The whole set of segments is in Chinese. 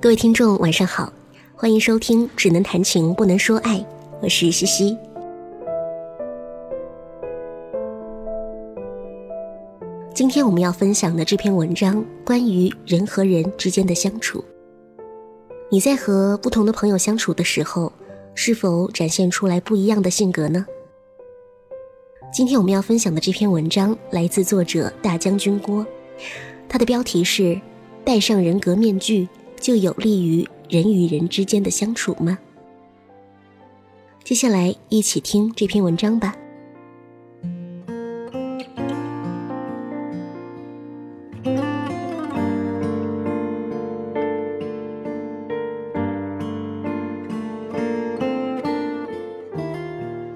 各位听众，晚上好，欢迎收听《只能谈情不能说爱》，我是西西。今天我们要分享的这篇文章，关于人和人之间的相处。你在和不同的朋友相处的时候，是否展现出来不一样的性格呢？今天我们要分享的这篇文章来自作者大将军郭，他的标题是“戴上人格面具”。就有利于人与人之间的相处吗？接下来一起听这篇文章吧。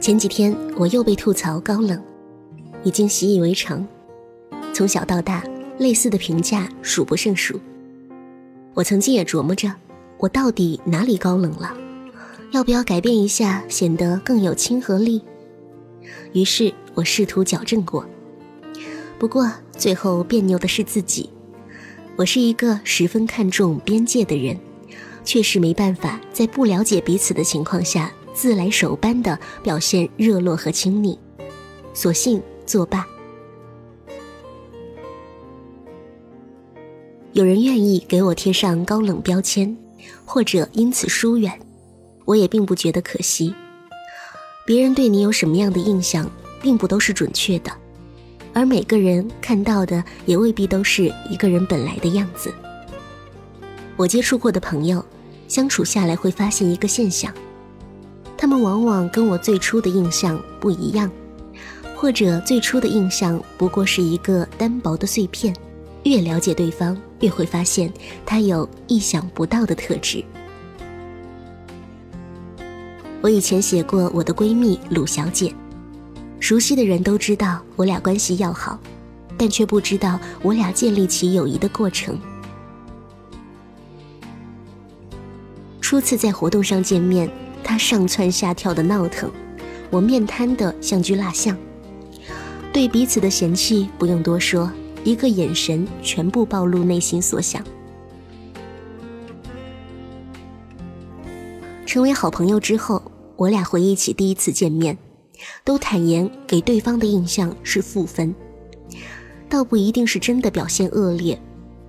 前几天我又被吐槽高冷，已经习以为常。从小到大，类似的评价数不胜数。我曾经也琢磨着，我到底哪里高冷了？要不要改变一下，显得更有亲和力？于是我试图矫正过，不过最后别扭的是自己。我是一个十分看重边界的人，确实没办法在不了解彼此的情况下自来熟般的表现热络和亲昵，索性作罢。有人愿意给我贴上高冷标签，或者因此疏远，我也并不觉得可惜。别人对你有什么样的印象，并不都是准确的，而每个人看到的也未必都是一个人本来的样子。我接触过的朋友，相处下来会发现一个现象：他们往往跟我最初的印象不一样，或者最初的印象不过是一个单薄的碎片。越了解对方，越会发现他有意想不到的特质。我以前写过我的闺蜜鲁小姐，熟悉的人都知道我俩关系要好，但却不知道我俩建立起友谊的过程。初次在活动上见面，她上蹿下跳的闹腾，我面瘫的像具蜡像。对彼此的嫌弃不用多说。一个眼神，全部暴露内心所想。成为好朋友之后，我俩回忆起第一次见面，都坦言给对方的印象是负分。倒不一定是真的表现恶劣，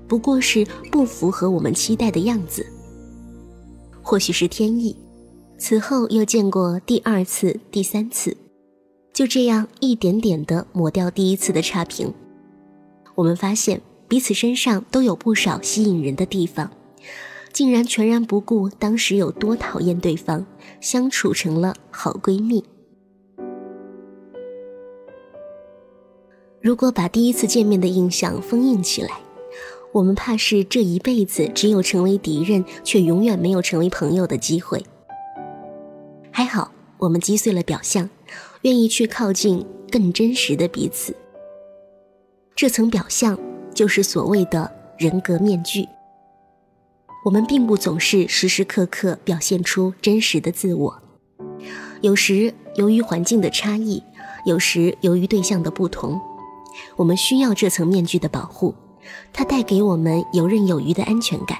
不过是不符合我们期待的样子。或许是天意，此后又见过第二次、第三次，就这样一点点的抹掉第一次的差评。我们发现彼此身上都有不少吸引人的地方，竟然全然不顾当时有多讨厌对方，相处成了好闺蜜。如果把第一次见面的印象封印起来，我们怕是这一辈子只有成为敌人，却永远没有成为朋友的机会。还好，我们击碎了表象，愿意去靠近更真实的彼此。这层表象就是所谓的人格面具。我们并不总是时时刻刻表现出真实的自我，有时由于环境的差异，有时由于对象的不同，我们需要这层面具的保护，它带给我们游刃有余的安全感，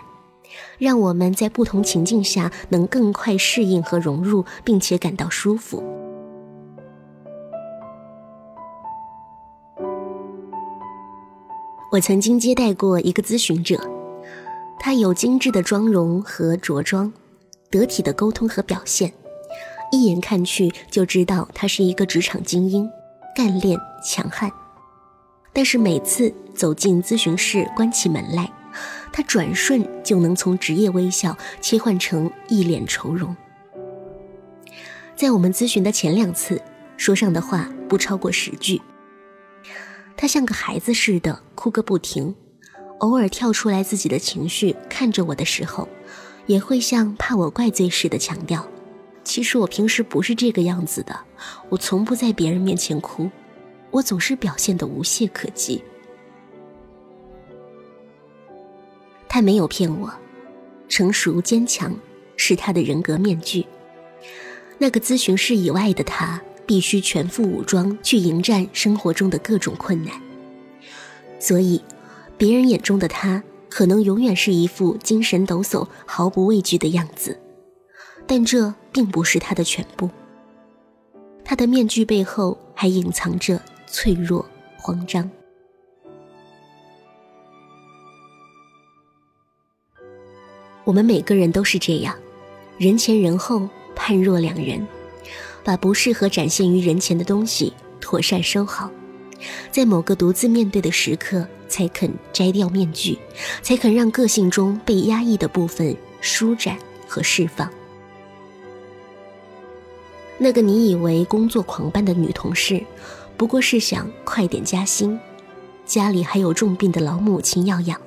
让我们在不同情境下能更快适应和融入，并且感到舒服。我曾经接待过一个咨询者，他有精致的妆容和着装，得体的沟通和表现，一眼看去就知道他是一个职场精英，干练强悍。但是每次走进咨询室，关起门来，他转瞬就能从职业微笑切换成一脸愁容。在我们咨询的前两次，说上的话不超过十句。他像个孩子似的哭个不停，偶尔跳出来自己的情绪，看着我的时候，也会像怕我怪罪似的强调：“其实我平时不是这个样子的，我从不在别人面前哭，我总是表现得无懈可击。”他没有骗我，成熟坚强是他的人格面具。那个咨询室以外的他。必须全副武装去迎战生活中的各种困难，所以，别人眼中的他可能永远是一副精神抖擞、毫不畏惧的样子，但这并不是他的全部。他的面具背后还隐藏着脆弱、慌张。我们每个人都是这样，人前人后判若两人，把不适合展现于人前的东西妥善收好，在某个独自面对的时刻，才肯摘掉面具，才肯让个性中被压抑的部分舒展和释放。那个你以为工作狂般的女同事，不过是想快点加薪。家里还有重病的老母亲要养，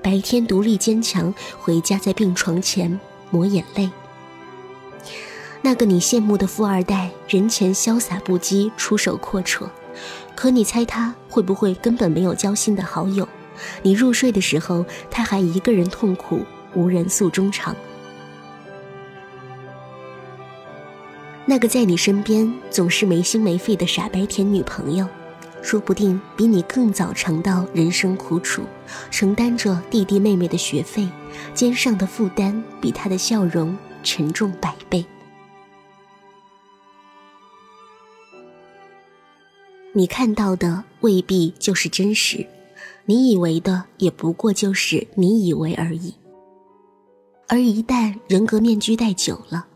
白天独立坚强，回家在病床前抹眼泪。那个你羡慕的富二代，人前潇洒不羁，出手阔绰，可你猜他会不会根本没有交心的好友？你入睡的时候，他还一个人痛苦，无人诉衷肠。那个在你身边总是没心没肺的傻白甜女朋友。说不定比你更早尝到人生苦楚，承担着弟弟妹妹的学费，肩上的负担比他的笑容沉重百倍。你看到的未必就是真实，你以为的也不过就是你以为而已。而一旦人格面具戴久了，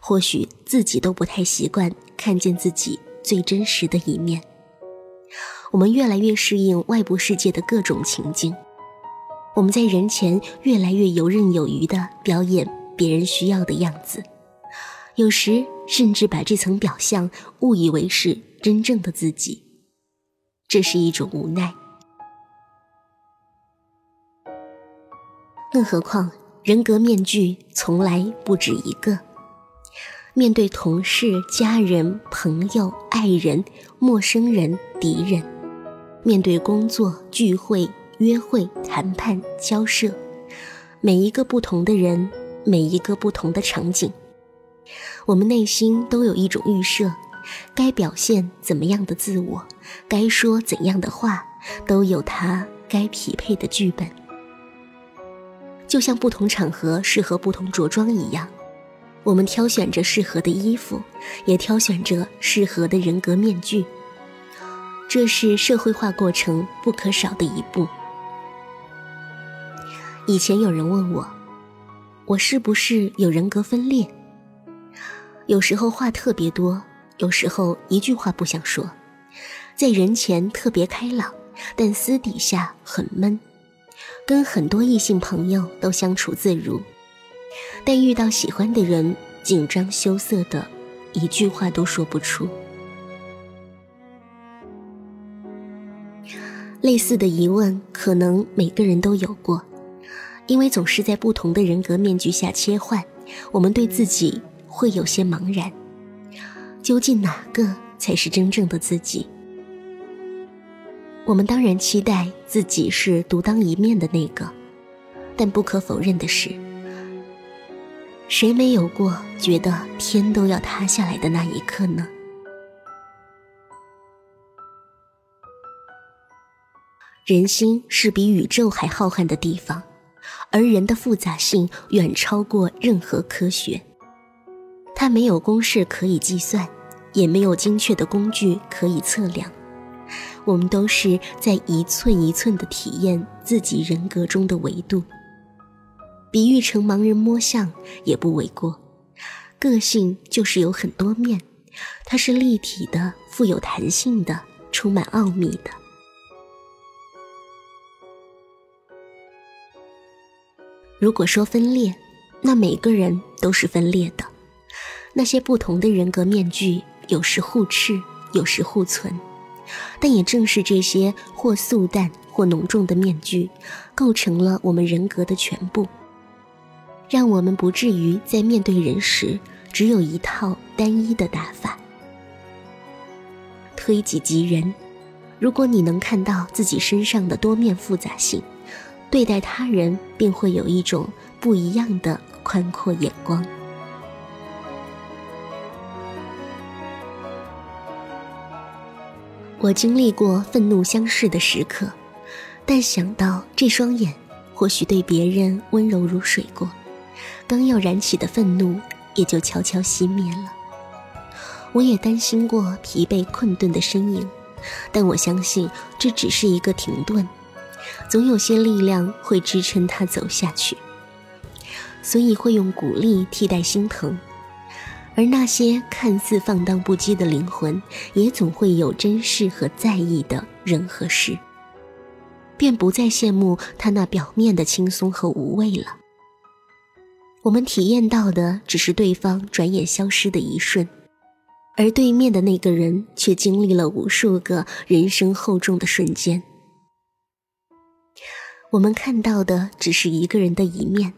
或许自己都不太习惯看见自己最真实的一面。我们越来越适应外部世界的各种情境，我们在人前越来越游刃有余地表演别人需要的样子，有时甚至把这层表象误以为是真正的自己，这是一种无奈。更何况，人格面具从来不止一个。面对同事、家人、朋友、爱人、陌生人、敌人，面对工作、聚会、约会、谈判、交涉，每一个不同的人，每一个不同的场景，我们内心都有一种预设：该表现怎么样的自我，该说怎样的话，都有它该匹配的剧本。就像不同场合适合不同着装一样。我们挑选着适合的衣服，也挑选着适合的人格面具。这是社会化过程不可少的一步。以前有人问我，我是不是有人格分裂？有时候话特别多，有时候一句话不想说，在人前特别开朗，但私底下很闷，跟很多异性朋友都相处自如。但遇到喜欢的人，紧张羞涩的，一句话都说不出。类似的疑问，可能每个人都有过，因为总是在不同的人格面具下切换，我们对自己会有些茫然。究竟哪个才是真正的自己？我们当然期待自己是独当一面的那个，但不可否认的是。谁没有过觉得天都要塌下来的那一刻呢？人心是比宇宙还浩瀚的地方，而人的复杂性远超过任何科学。它没有公式可以计算，也没有精确的工具可以测量。我们都是在一寸一寸的体验自己人格中的维度。比喻成盲人摸象也不为过。个性就是有很多面，它是立体的、富有弹性的、充满奥秘的。如果说分裂，那每个人都是分裂的。那些不同的人格面具，有时互斥，有时互存。但也正是这些或素淡或浓重的面具，构成了我们人格的全部。让我们不至于在面对人时只有一套单一的打法。推己及人，如果你能看到自己身上的多面复杂性，对待他人便会有一种不一样的宽阔眼光。我经历过愤怒相视的时刻，但想到这双眼。或许对别人温柔如水过，刚要燃起的愤怒也就悄悄熄灭了。我也担心过疲惫困顿的身影，但我相信这只是一个停顿，总有些力量会支撑他走下去，所以会用鼓励替代心疼。而那些看似放荡不羁的灵魂，也总会有珍视和在意的人和事，便不再羡慕他那表面的轻松和无畏了。我们体验到的只是对方转眼消失的一瞬，而对面的那个人却经历了无数个人生厚重的瞬间。我们看到的只是一个人的一面，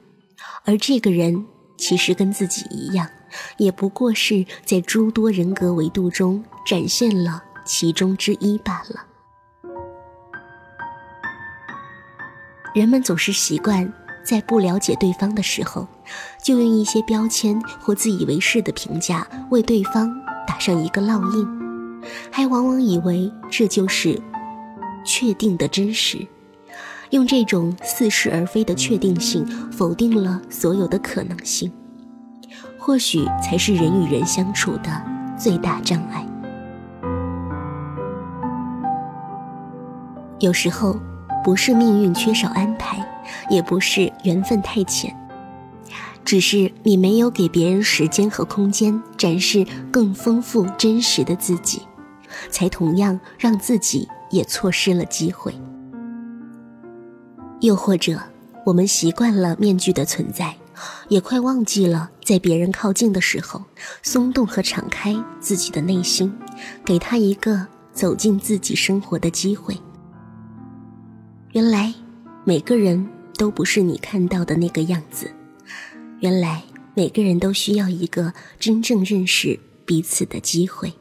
而这个人其实跟自己一样。也不过是在诸多人格维度中展现了其中之一罢了。人们总是习惯在不了解对方的时候，就用一些标签或自以为是的评价为对方打上一个烙印，还往往以为这就是确定的真实，用这种似是而非的确定性否定了所有的可能性。或许才是人与人相处的最大障碍。有时候，不是命运缺少安排，也不是缘分太浅，只是你没有给别人时间和空间展示更丰富真实的自己，才同样让自己也错失了机会。又或者，我们习惯了面具的存在。也快忘记了，在别人靠近的时候，松动和敞开自己的内心，给他一个走进自己生活的机会。原来，每个人都不是你看到的那个样子。原来，每个人都需要一个真正认识彼此的机会。